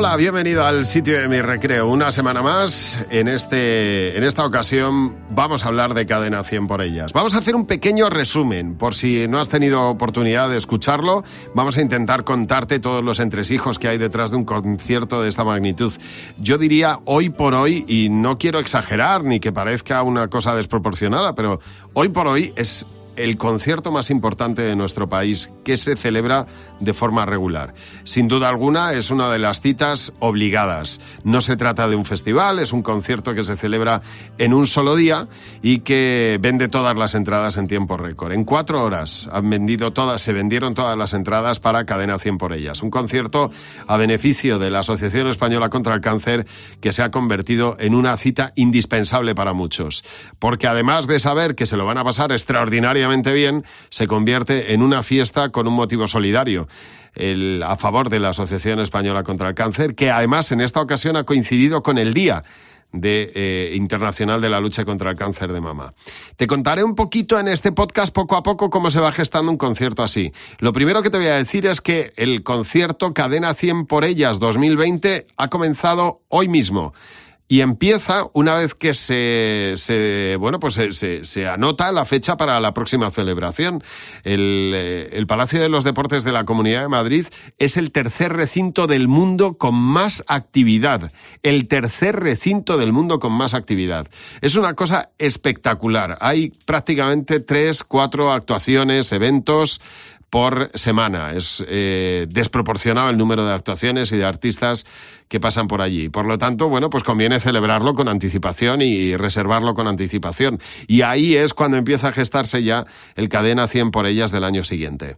Hola, bienvenido al sitio de mi recreo. Una semana más. En, este, en esta ocasión vamos a hablar de Cadena 100 por ellas. Vamos a hacer un pequeño resumen. Por si no has tenido oportunidad de escucharlo, vamos a intentar contarte todos los entresijos que hay detrás de un concierto de esta magnitud. Yo diría hoy por hoy, y no quiero exagerar ni que parezca una cosa desproporcionada, pero hoy por hoy es el concierto más importante de nuestro país que se celebra de forma regular. Sin duda alguna es una de las citas obligadas. No se trata de un festival, es un concierto que se celebra en un solo día y que vende todas las entradas en tiempo récord. En cuatro horas han vendido todas, se vendieron todas las entradas para Cadena 100 por ellas. Un concierto a beneficio de la Asociación Española contra el Cáncer que se ha convertido en una cita indispensable para muchos. Porque además de saber que se lo van a pasar extraordinariamente bien, se convierte en una fiesta con un motivo solidario. a favor de la Asociación Española contra el Cáncer, que además en esta ocasión ha coincidido con el Día de, eh, Internacional de la Lucha contra el Cáncer de Mama. Te contaré un poquito en este podcast poco a poco cómo se va gestando un concierto así. Lo primero que te voy a decir es que el concierto Cadena 100 por ellas 2020 ha comenzado hoy mismo y empieza una vez que se, se bueno, pues se, se, anota la fecha para la próxima celebración. El, eh, el, Palacio de los Deportes de la Comunidad de Madrid es el tercer recinto del mundo con más actividad. El tercer recinto del mundo con más actividad. Es una cosa espectacular. Hay prácticamente tres, cuatro actuaciones, eventos por semana. Es eh, desproporcionado el número de actuaciones y de artistas que pasan por allí. Por lo tanto, bueno, pues conviene celebrarlo con anticipación y reservarlo con anticipación. Y ahí es cuando empieza a gestarse ya el cadena 100 por ellas del año siguiente.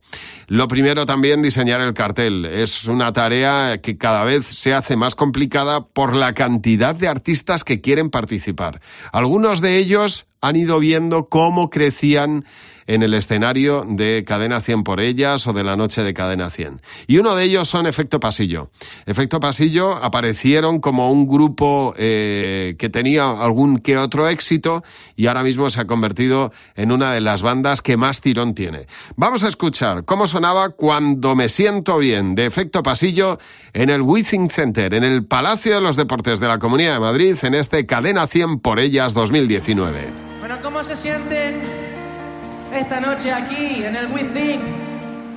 Lo primero también diseñar el cartel. Es una tarea que cada vez se hace más complicada por la cantidad de artistas que quieren participar. Algunos de ellos han ido viendo cómo crecían en el escenario de Cadena 100 por ellas o de la noche de Cadena 100. Y uno de ellos son Efecto Pasillo. Efecto Pasillo aparecieron como un grupo eh, que tenía algún que otro éxito y ahora mismo se ha convertido en una de las bandas que más tirón tiene. Vamos a escuchar cómo sonaba Cuando me siento bien de Efecto Pasillo en el Withing Center, en el Palacio de los Deportes de la Comunidad de Madrid, en este Cadena 100 por ellas 2019. ¿Cómo se sienten? esta noche aquí en el Within,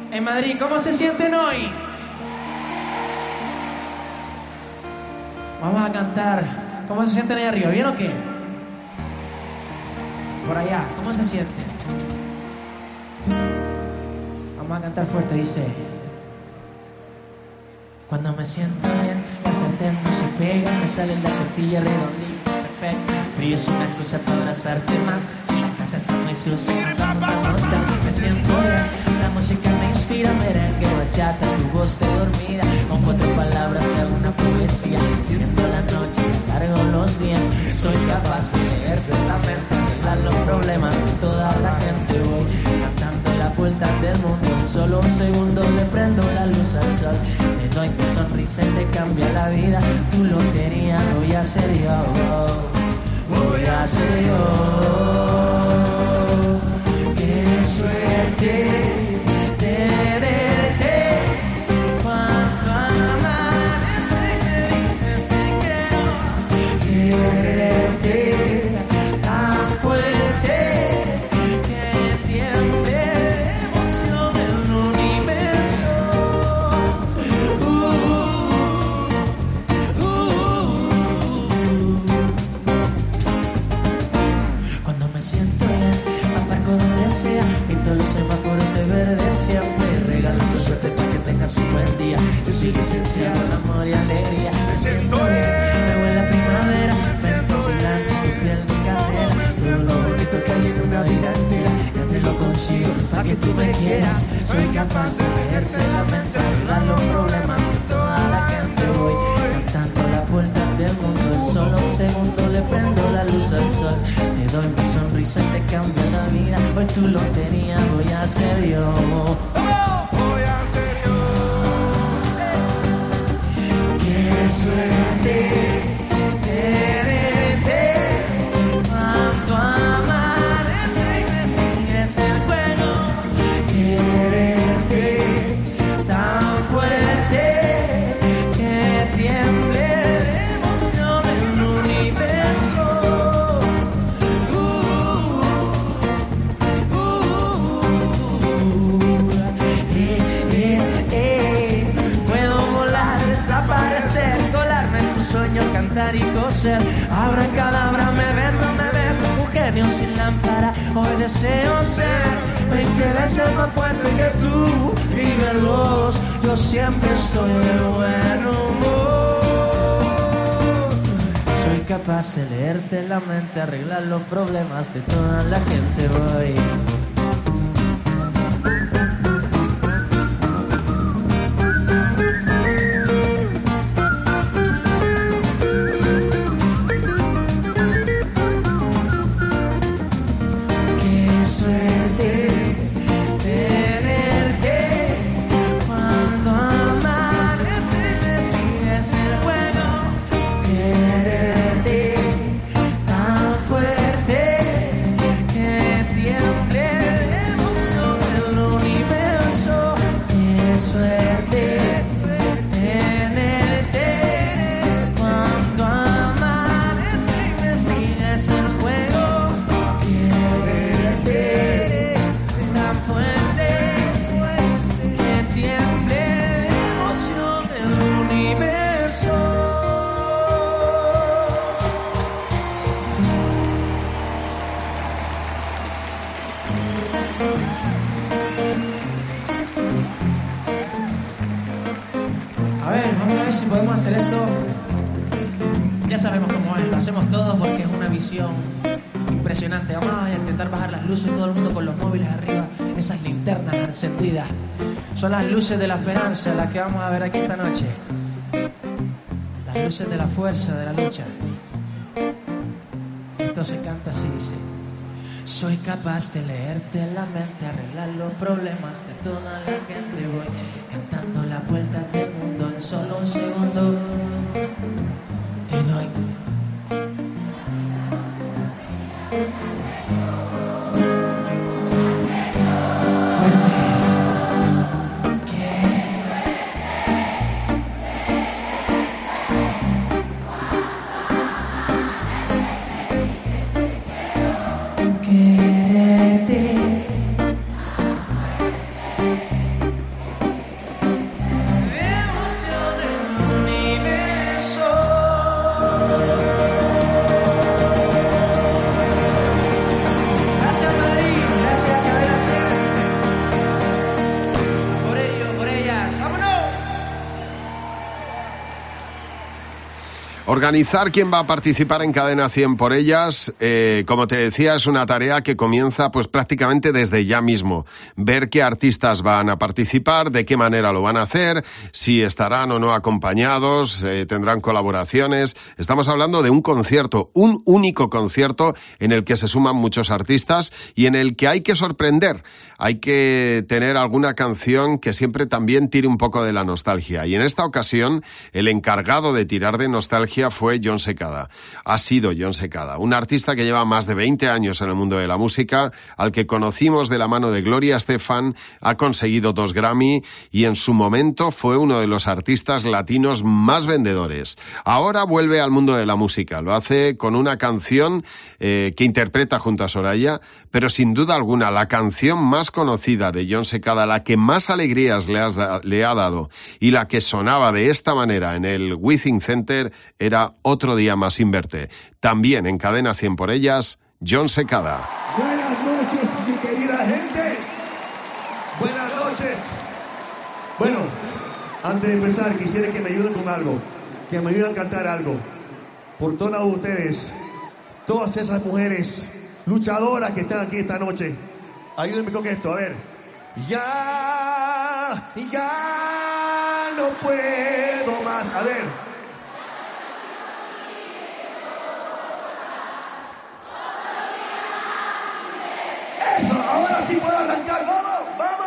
en Madrid. ¿Cómo se sienten hoy? Vamos a cantar. ¿Cómo se sienten ahí arriba? ¿Bien o qué? Por allá, ¿cómo se sienten? Vamos a cantar fuerte, dice. Cuando me siento bien, la sartén no se pega, me sale la tortilla redondita, perfecto. Frío es una cosa para abrazarte más casa está muy sucia, me siento bien. La música me inspira, merengue, bachata, tu voz de dormida. Con cuatro palabras de alguna poesía, siendo la noche, cargo los días. Soy capaz de leerte la mente, arreglar los problemas de toda la gente. Voy cantando la vuelta del mundo, en solo un segundo le prendo la luz al sol. Doy mi sonrisa y te cambia la vida. Tu lotería voy a ser yo, voy a ser yo. day. genio Siempre estoy de buen humor. Soy capaz de leerte la mente, arreglar los problemas de toda la gente Son las luces de la esperanza las que vamos a ver aquí esta noche. Las luces de la fuerza, de la lucha. Esto se canta así, dice. Soy capaz de leerte la mente, arreglar los problemas de toda la gente. Voy cantando la vuelta del mundo en solo un segundo. Organizar quién va a participar en Cadena 100 por ellas, eh, como te decía, es una tarea que comienza pues prácticamente desde ya mismo. Ver qué artistas van a participar, de qué manera lo van a hacer, si estarán o no acompañados, eh, tendrán colaboraciones. Estamos hablando de un concierto, un único concierto en el que se suman muchos artistas y en el que hay que sorprender hay que tener alguna canción que siempre también tire un poco de la nostalgia. Y en esta ocasión, el encargado de tirar de nostalgia fue John Secada. Ha sido John Secada, un artista que lleva más de 20 años en el mundo de la música, al que conocimos de la mano de Gloria Estefan, ha conseguido dos Grammy y en su momento fue uno de los artistas latinos más vendedores. Ahora vuelve al mundo de la música. Lo hace con una canción eh, que interpreta junto a Soraya, pero sin duda alguna la canción más conocida de John Secada, la que más alegrías le, le, ha dado y la que sonaba de esta manera en el Withing Center era Otro Día Más Sin Verte. También en Cadena 100 por ellas, John Secada. Buenas noches, mi querida gente. Buenas noches. Bueno, antes de empezar, quisiera que me ayuden con algo. Que me ayuden a cantar algo. Por todas ustedes, todas esas mujeres luchadoras que están aquí esta noche. Ayúdenme con esto, a ver. Ya, ya no puedo más. A ver. Eso, ahora sí puedo arrancar. Vamos, vamos,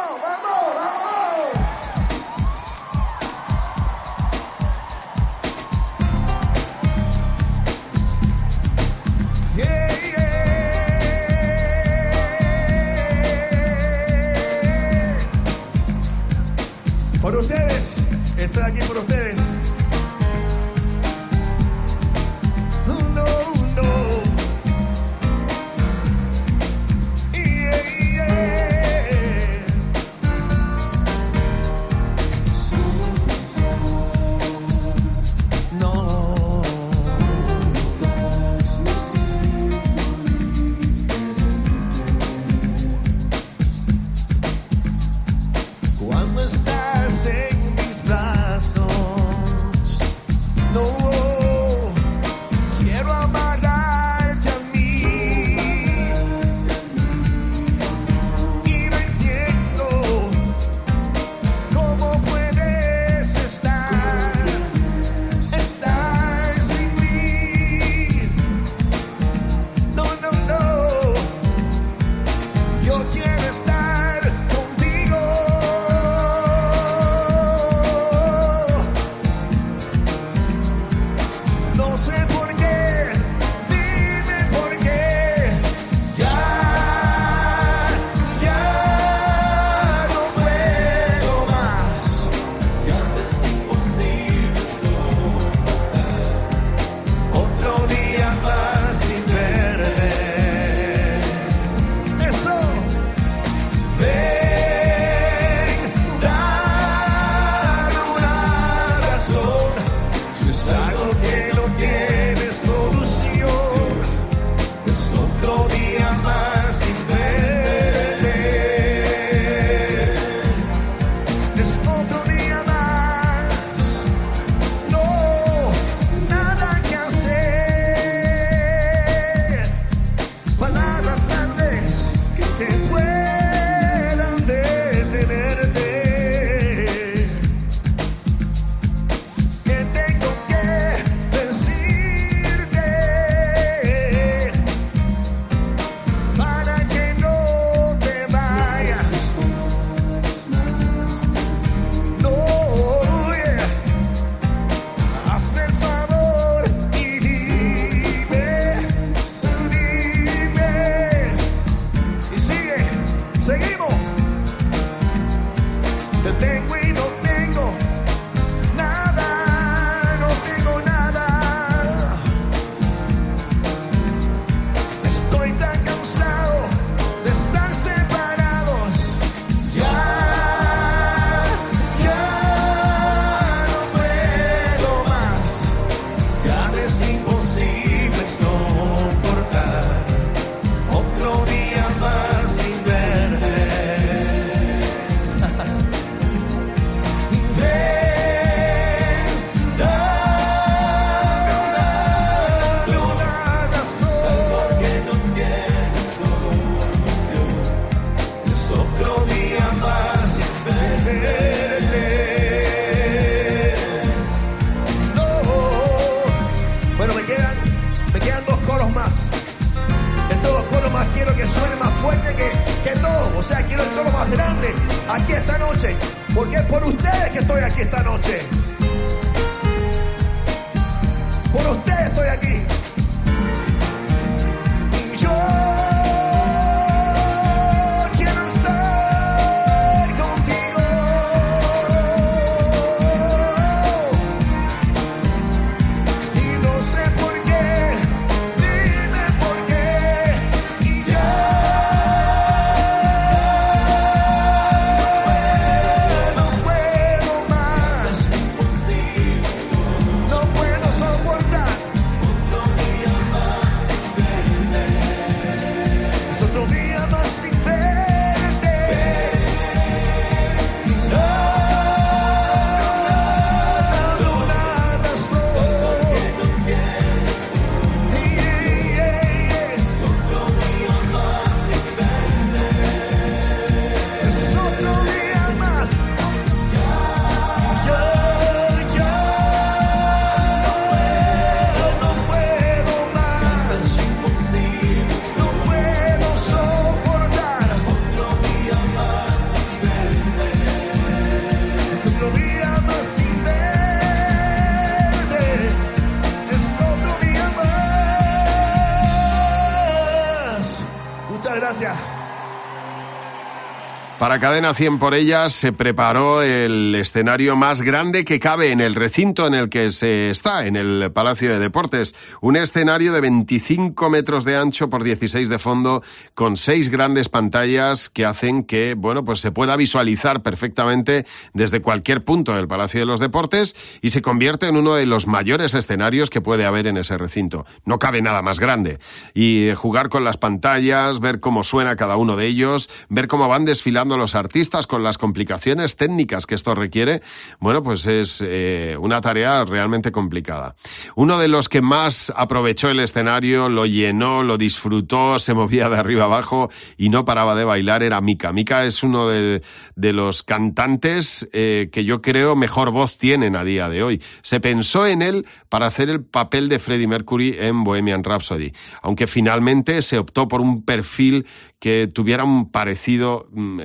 Para Cadena 100 por ellas se preparó el escenario más grande que cabe en el recinto en el que se está, en el Palacio de Deportes. Un escenario de 25 metros de ancho por 16 de fondo, con seis grandes pantallas que hacen que, bueno, pues se pueda visualizar perfectamente desde cualquier punto del Palacio de los Deportes y se convierte en uno de los mayores escenarios que puede haber en ese recinto. No cabe nada más grande. Y jugar con las pantallas, ver cómo suena cada uno de ellos, ver cómo van desfilando los artistas con las complicaciones técnicas que esto requiere, bueno, pues es eh, una tarea realmente complicada. Uno de los que más aprovechó el escenario, lo llenó, lo disfrutó, se movía de arriba abajo y no paraba de bailar era Mika. Mika es uno de, los cantantes eh, que yo creo mejor voz tienen a día de hoy. Se pensó en él para hacer el papel de Freddie Mercury en Bohemian Rhapsody, aunque finalmente se optó por un perfil que tuviera un parecido mm,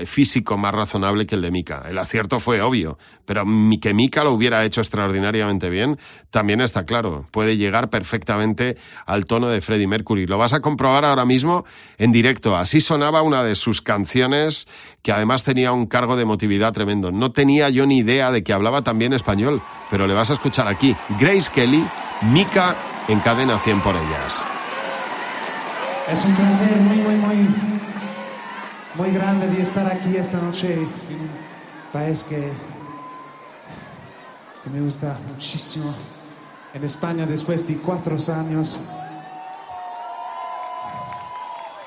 más razonable que el de Mika. El acierto fue obvio, pero que Mika lo hubiera hecho extraordinariamente bien, también está claro. Puede llegar perfectamente al tono de Freddie Mercury. Lo vas a comprobar ahora mismo en directo. Así sonaba una de sus canciones que además tenía un cargo de emotividad tremendo. No tenía yo ni idea de que hablaba también español, pero le vas a escuchar aquí. Grace Kelly, Mika en cadena 100 por ellas. Es un placer muy, muy, muy, muy grande de estar aquí esta noche en un país que, que me gusta muchísimo. En España después de cuatro años.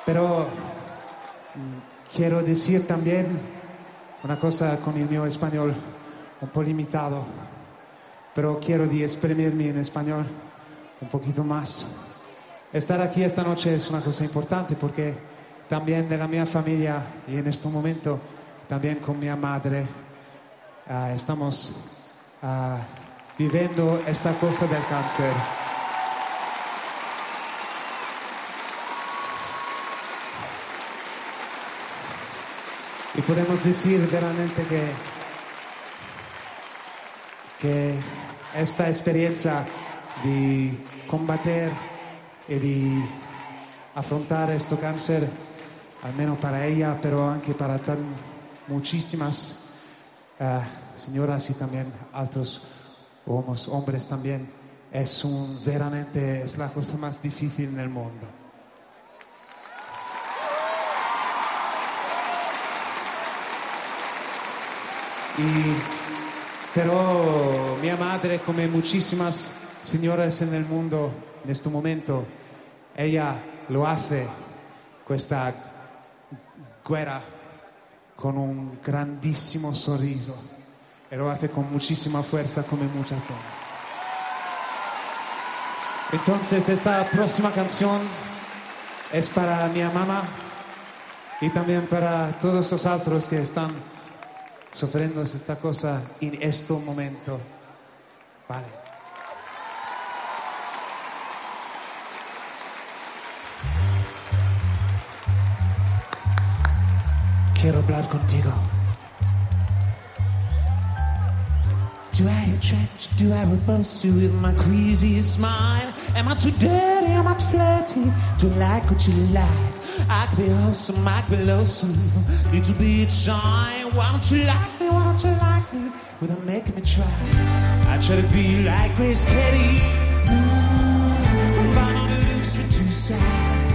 Pero mm, quiero decir también una cosa con el mío español un poco limitado. Pero quiero de exprimirme en español un poquito más. Estar aquí esta noche es una cosa importante porque también de la mi familia y en este momento también con mi madre ah, estamos ah, viviendo esta cosa del cáncer. Y podemos decir realmente que, que esta experiencia de combater y de afrontar este cáncer, al menos para ella, pero anche para tan muchísimas eh, señoras y también otros homos- hombres también, es un, es la cosa más difícil en el mundo. Y, pero mi madre, como muchísimas señoras en el mundo en este momento, ella lo hace, questa guerra, con un grandísimo sorriso. Y lo hace con muchísima fuerza, como muchas donas. Entonces, esta próxima canción es para mi mamá y también para todos los otros que están sufriendo esta cosa en este momento. Vale. Quiero hablar contigo. Do I attract? Do I repulse you with my crazy smile? Am I too dirty? Am I too flirty? To like what you like? I could be wholesome, I could be lonesome. Need to be shy. Why don't you like me? Why don't you like me? Without making me try. I try to be like Grace Kelly. The loose with two sides.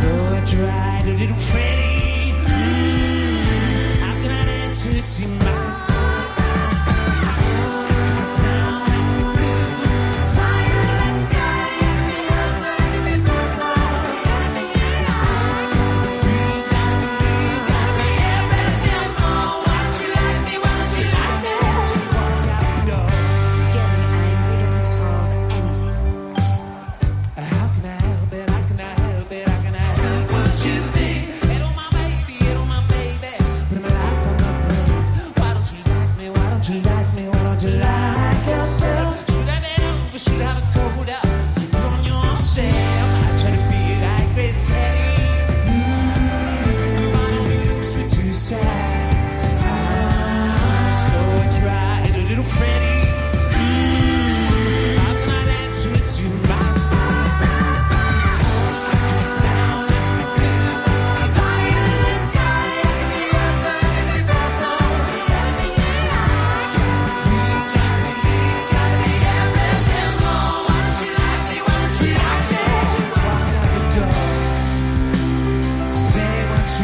So I tried a little Freddy. I've got an entity mind.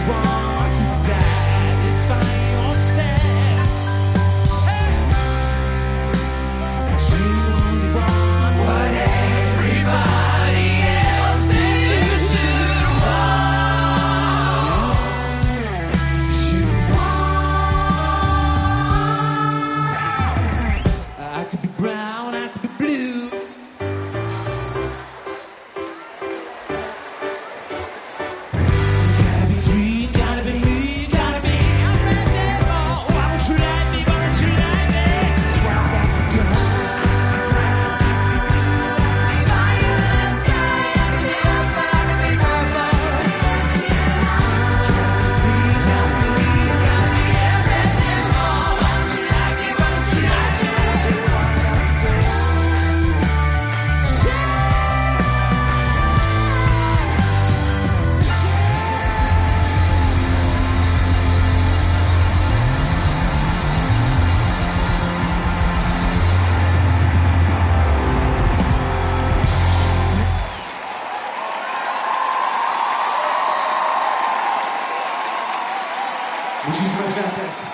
Want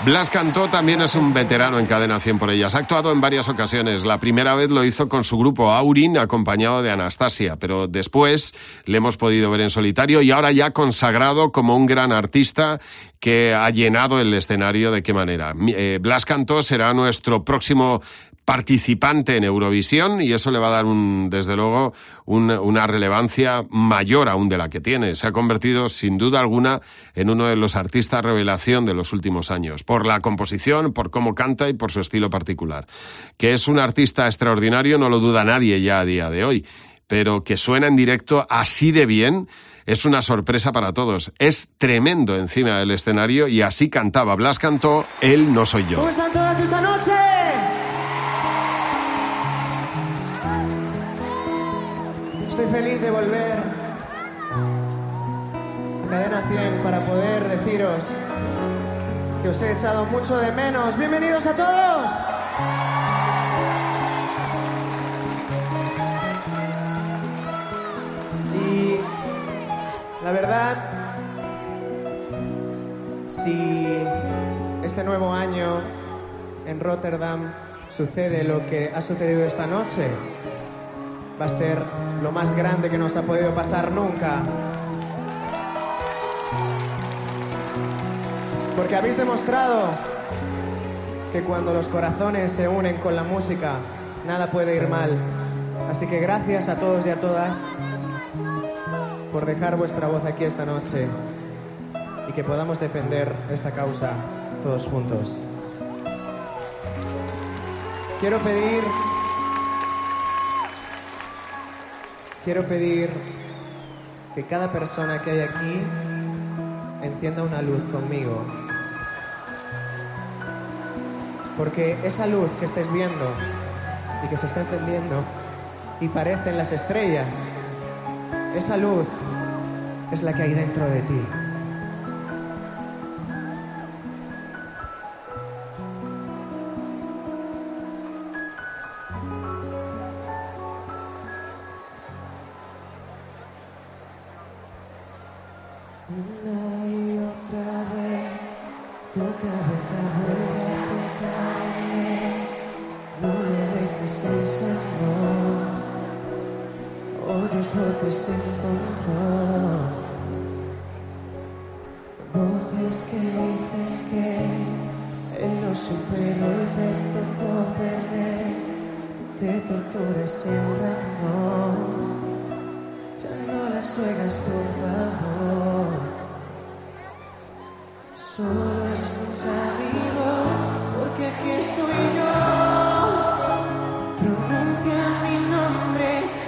Blas Cantó también es un veterano en Cadena 100 por ellas. Ha actuado en varias ocasiones. La primera vez lo hizo con su grupo Aurin, acompañado de Anastasia, pero después le hemos podido ver en solitario y ahora ya consagrado como un gran artista que ha llenado el escenario. ¿De qué manera? Eh, Blas Cantó será nuestro próximo participante en Eurovisión y eso le va a dar un, desde luego un- una relevancia mayor aún de la que tiene. Se ha convertido sin duda alguna en uno de los artistas revelación de los últimos años, por la composición, por cómo canta y por su estilo particular. Que es un artista extraordinario no lo duda nadie ya a día de hoy, pero que suena en directo así de bien es una sorpresa para todos. Es tremendo encima del escenario y así cantaba. Blas cantó Él no soy yo. ¿Cómo están todas esta noche? Estoy feliz de volver a Cadena 100 para poder deciros que os he echado mucho de menos. ¡Bienvenidos a todos! Y la verdad, si este nuevo año en Rotterdam sucede lo que ha sucedido esta noche, va a ser lo más grande que nos ha podido pasar nunca. Porque habéis demostrado que cuando los corazones se unen con la música, nada puede ir mal. Así que gracias a todos y a todas por dejar vuestra voz aquí esta noche y que podamos defender esta causa todos juntos. Quiero pedir Quiero pedir que cada persona que hay aquí encienda una luz conmigo. Porque esa luz que estáis viendo y que se está encendiendo y parecen las estrellas, esa luz es la que hay dentro de ti.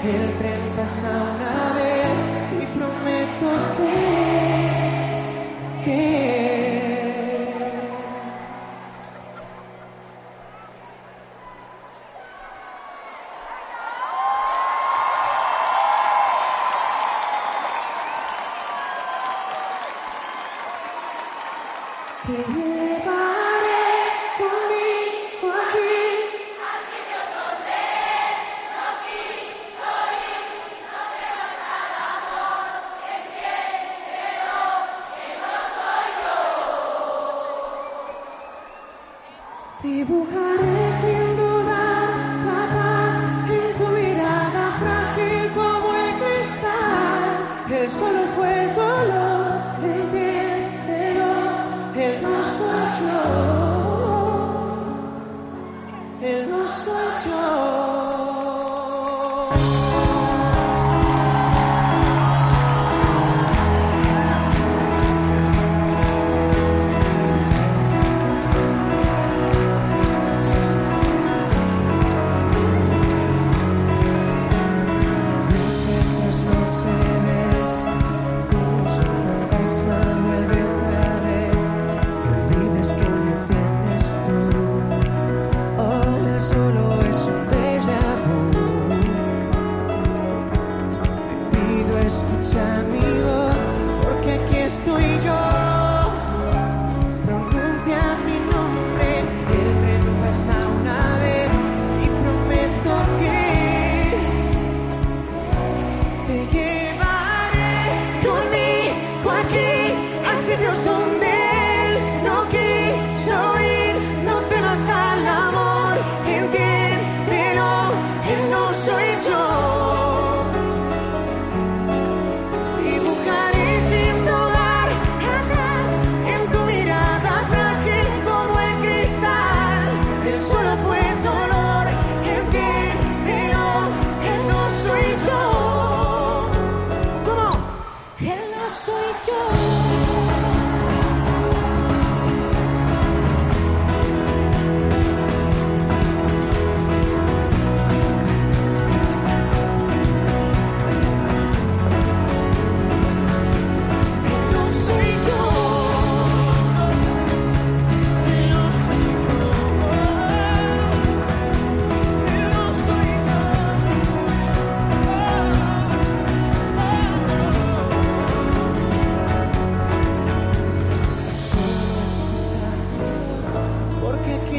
El tren pasa una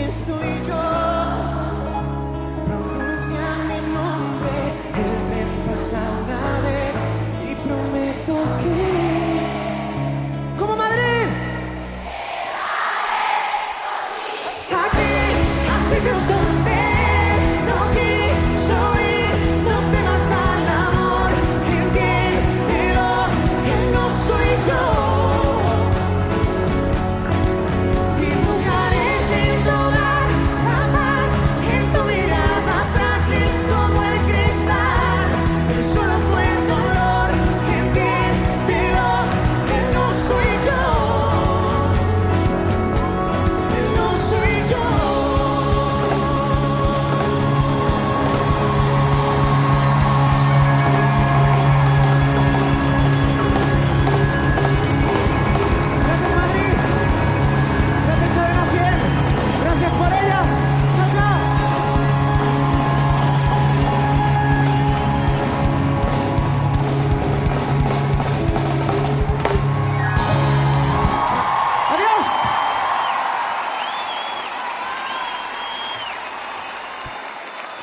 Estou e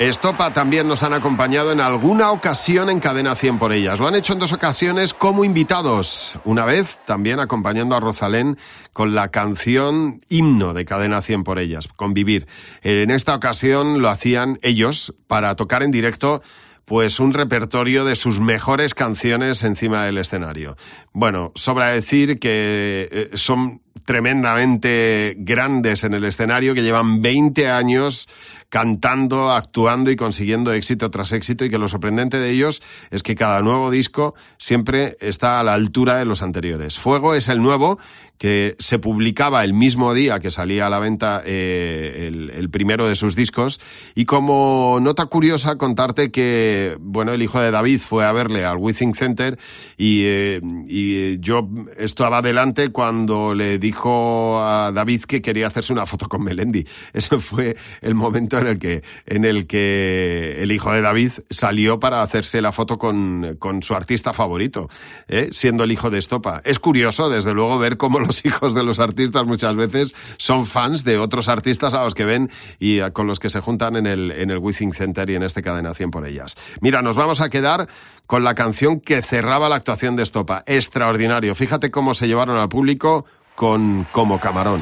Estopa también nos han acompañado en alguna ocasión en Cadena 100 por ellas. Lo han hecho en dos ocasiones como invitados. Una vez también acompañando a Rosalén con la canción himno de Cadena 100 por ellas, Convivir. En esta ocasión lo hacían ellos para tocar en directo pues un repertorio de sus mejores canciones encima del escenario. Bueno, sobra decir que eh, son tremendamente grandes en el escenario, que llevan 20 años cantando, actuando y consiguiendo éxito tras éxito y que lo sorprendente de ellos es que cada nuevo disco siempre está a la altura de los anteriores. Fuego es el nuevo que se publicaba el mismo día que salía a la venta eh, el, primero de sus discos y como nota curiosa contarte que bueno el hijo de David fue a verle al Withing Center y, eh, y yo estaba adelante cuando le dijo a David que quería hacerse una foto con Melendi. Eso fue el momento en el que, en el, que el hijo de David salió para hacerse la foto con, con su artista favorito, ¿eh? siendo el hijo de Estopa. Es curioso, desde luego, ver cómo los hijos de los artistas muchas veces son fans de otros artistas a los que ven y con los que se juntan en el, en el Withing Center y en este Cadena 100 por ellas. Mira, nos vamos a quedar con la canción que cerraba la actuación de Estopa. Extraordinario. Fíjate cómo se llevaron al público con Como Camarón.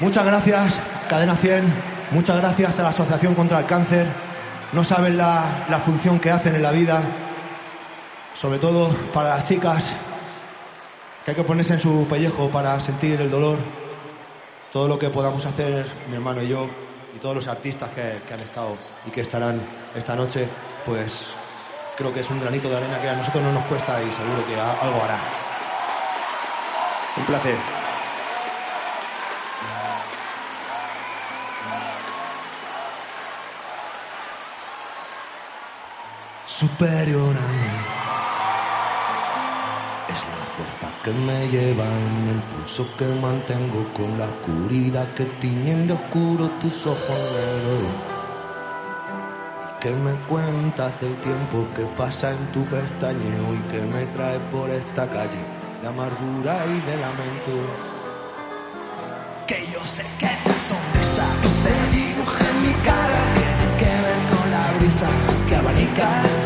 Muchas gracias, Cadena 100. Muchas gracias a la Asociación contra el Cáncer. No saben la, la función que hacen en la vida, sobre todo para las chicas, que hay que ponerse en su pellejo para sentir el dolor. Todo lo que podamos hacer, mi hermano y yo, y todos los artistas que, que han estado y que estarán esta noche, pues creo que es un granito de arena que a nosotros no nos cuesta y seguro que algo hará. Un placer. Superior a mí que me lleva en el pulso que mantengo con la oscuridad que tiñen de oscuro tus ojos negros. ¿Qué me cuentas del tiempo que pasa en tu pestañeo y que me trae por esta calle de amargura y de lamento? Que yo sé que la sonrisa que se dibuja en mi cara tiene que ver con la brisa que abanica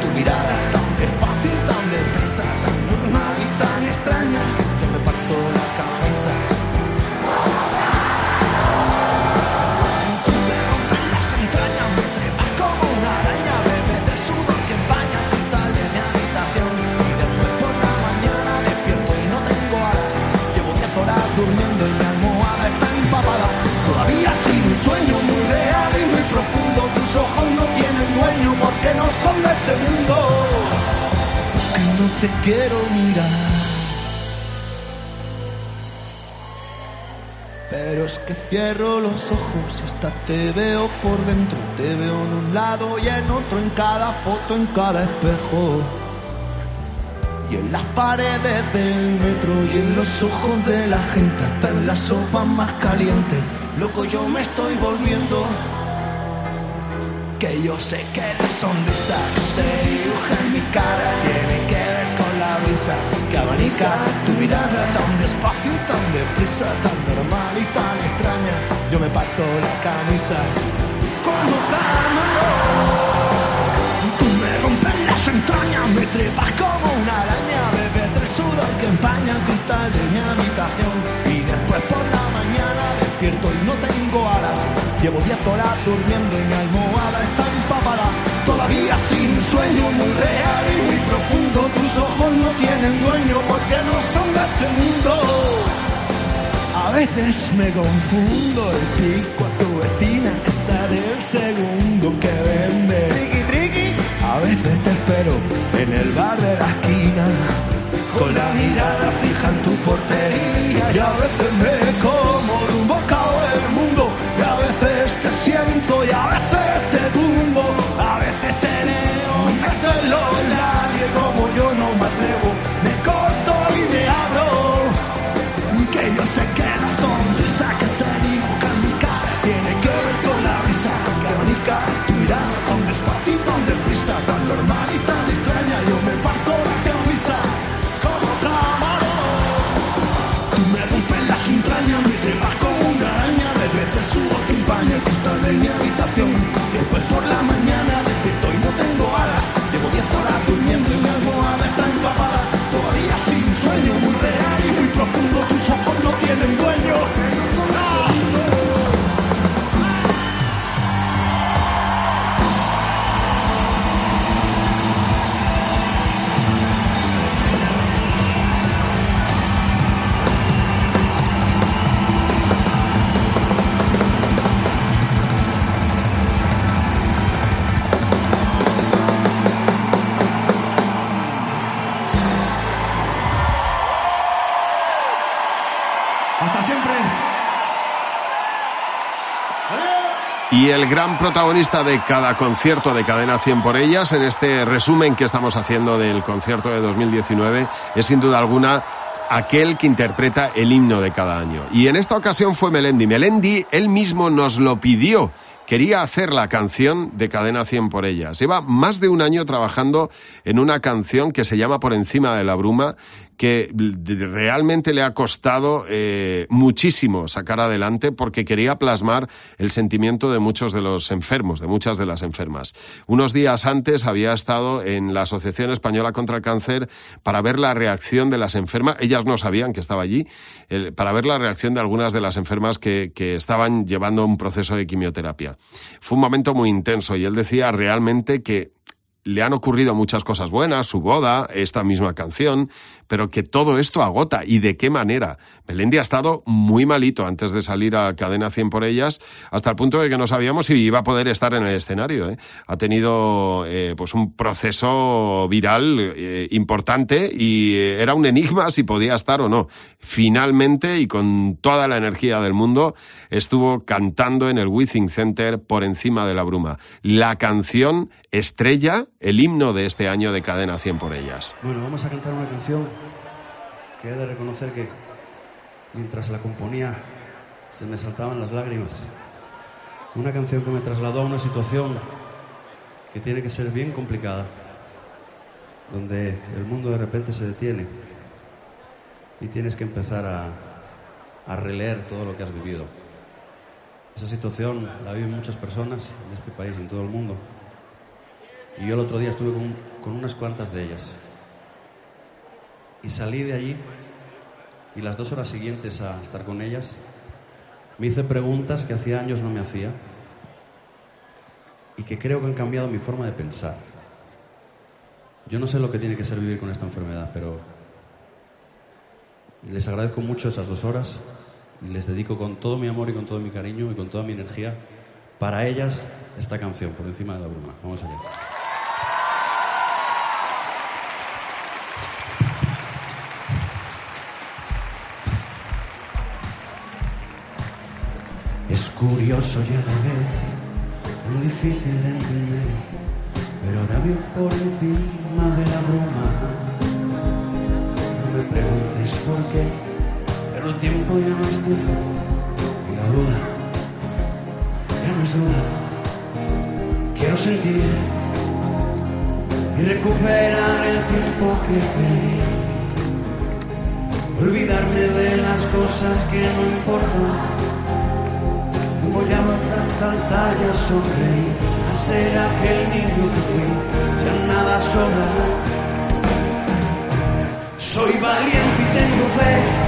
este. Que no te quiero mirar. Pero es que cierro los ojos y hasta te veo por dentro. Te veo en un lado y en otro, en cada foto, en cada espejo. Y en las paredes del metro y en los ojos de la gente, hasta en la sopa más caliente. Loco, yo me estoy volviendo. Que yo sé que la sonrisa se dibuja en mi cara tiene que ver con la brisa que abanica tu mirada tan despacio tan deprisa, tan normal y tan extraña. Yo me parto la camisa como camarón. Tú me rompes las entrañas, me trepas como una araña, bebes del sudor que empaña el cristal de mi habitación. Y después por la mañana despierto y no tengo alas. Llevo 10 horas durmiendo y mi Todavía sin sueño muy real y muy profundo. Tus ojos no tienen dueño porque no son de este mundo. A veces me confundo el pico a tu vecina, esa del segundo que vende. Triqui, triqui. A veces te espero en el bar de la esquina, con la mirada fija en tu portería. Y a veces me como un bocado veces te siento y a veces te tumbo. El gran protagonista de cada concierto de Cadena 100 por ellas, en este resumen que estamos haciendo del concierto de 2019, es sin duda alguna aquel que interpreta el himno de cada año. Y en esta ocasión fue Melendi. Melendi, él mismo nos lo pidió quería hacer la canción de Cadena 100 por ellas. Lleva más de un año trabajando en una canción que se llama Por encima de la bruma, que realmente le ha costado eh, muchísimo sacar adelante porque quería plasmar el sentimiento de muchos de los enfermos, de muchas de las enfermas. Unos días antes había estado en la Asociación Española contra el Cáncer para ver la reacción de las enfermas, ellas no sabían que estaba allí, para ver la reacción de algunas de las enfermas que estaban llevando un proceso de quimioterapia. Fue un momento muy intenso y él decía realmente que le han ocurrido muchas cosas buenas, su boda, esta misma canción, pero que todo esto agota. ¿Y de qué manera? Melendi ha estado muy malito antes de salir a Cadena 100 por ellas, hasta el punto de que no sabíamos si iba a poder estar en el escenario. ¿eh? Ha tenido eh, pues un proceso viral eh, importante y era un enigma si podía estar o no. Finalmente, y con toda la energía del mundo, estuvo cantando en el Withing Center por encima de la bruma. La canción estrella, el himno de este año de Cadena 100 por ellas. Bueno, vamos a cantar una canción que he de reconocer que mientras la componía se me saltaban las lágrimas. Una canción que me trasladó a una situación que tiene que ser bien complicada, donde el mundo de repente se detiene y tienes que empezar a, a releer todo lo que has vivido. Esa situación la viven muchas personas en este país y en todo el mundo. Y yo el otro día estuve con, con unas cuantas de ellas. Y salí de allí y las dos horas siguientes a estar con ellas me hice preguntas que hacía años no me hacía y que creo que han cambiado mi forma de pensar. Yo no sé lo que tiene que ser vivir con esta enfermedad, pero les agradezco mucho esas dos horas y les dedico con todo mi amor y con todo mi cariño y con toda mi energía para ellas esta canción, por encima de la bruma. Vamos allá. Es curioso ya la vez, muy difícil de entender, pero ahora vivo por encima de la bruma. No me preguntes por qué, pero el tiempo ya no es tiempo, y la duda ya no es duda. Quiero sentir y recuperar el tiempo que perdí, olvidarme de las cosas que no importan juramos a saltar y a sonreír, a ser aquel niño que fui, ya nada sobra. Soy valiente y tengo fe.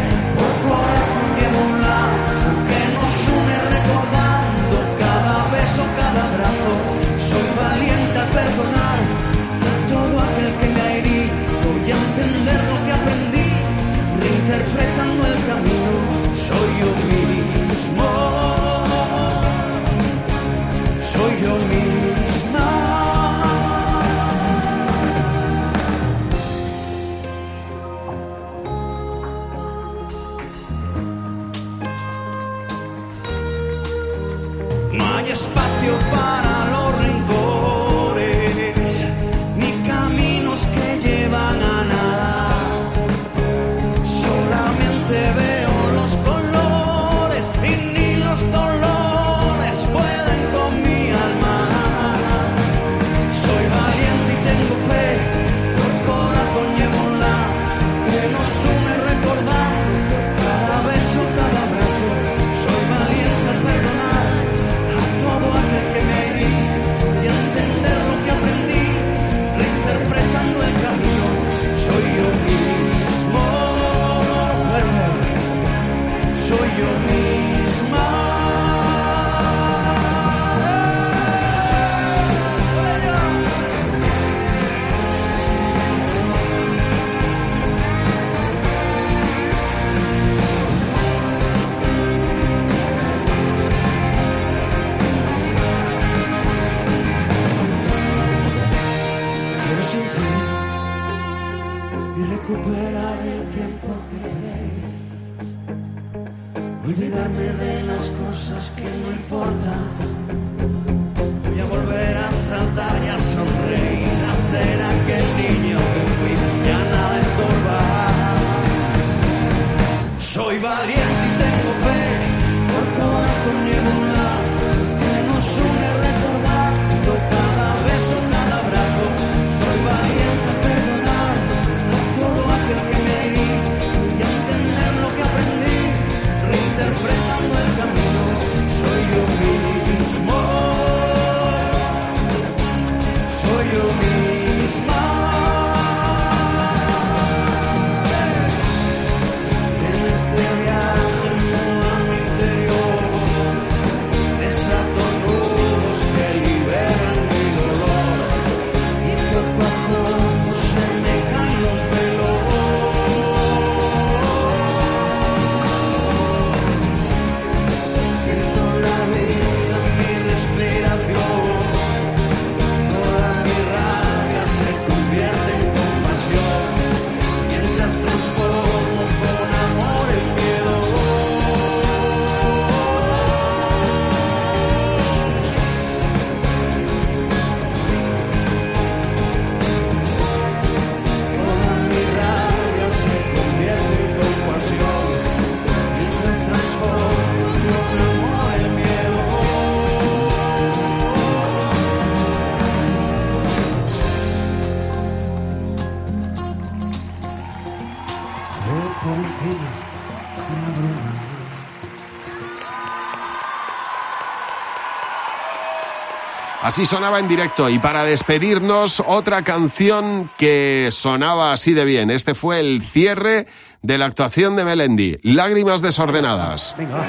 Así sonaba en directo y para despedirnos otra canción que sonaba así de bien. Este fue el cierre de la actuación de Melendi, Lágrimas desordenadas. Venga.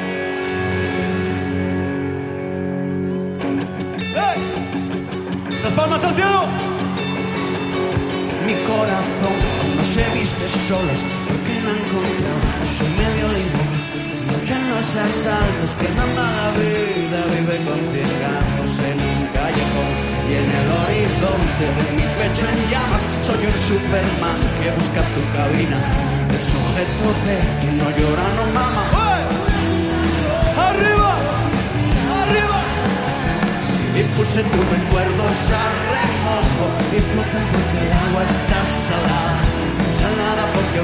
¡Esas palmas al cielo! Mi corazón no se viste solas porque no encontrado a su medio surgen los asaltos, quemando la vida, vive con cien gatos en un callejón y en el horizonte de mi pecho en llamas, soy un Superman que busca tu cabina, el sujeto de que no llora, no mama. ¡Arriba! ¡Arriba! Y puse tus recuerdos a remojo y flotan porque el agua está salada, salada porque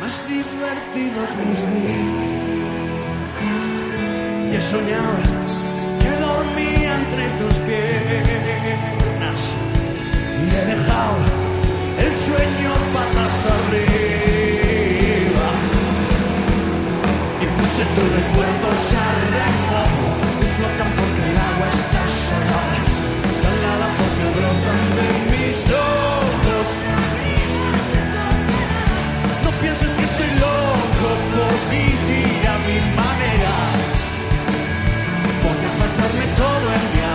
más divertidos mis días. Y he soñado que dormía entre tus piernas y he dejado el sueño patas arriba y puse tus recuerdos a pasarme todo el día.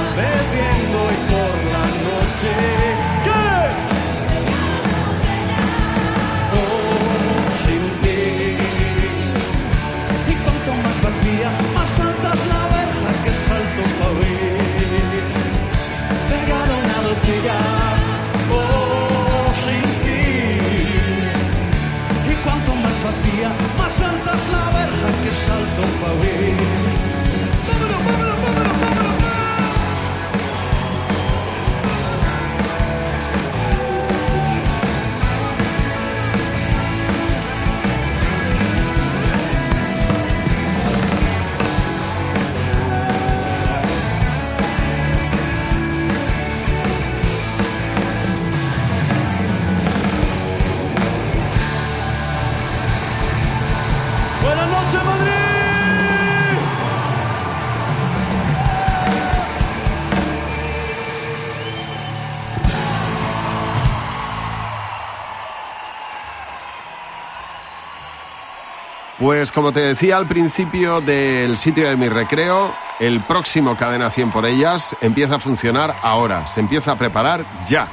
Pues como te decía al principio del sitio de mi recreo, el próximo Cadena 100 por ellas empieza a funcionar ahora, se empieza a preparar ya.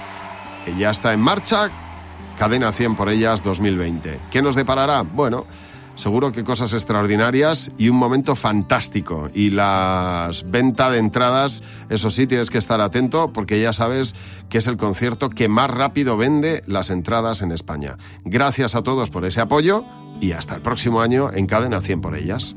Ya está en marcha, Cadena 100 por ellas 2020. ¿Qué nos deparará? Bueno, seguro que cosas extraordinarias y un momento fantástico. Y las venta de entradas, eso sí, tienes que estar atento porque ya sabes que es el concierto que más rápido vende las entradas en España. Gracias a todos por ese apoyo y hasta el próximo año en Cadena 100 por ellas.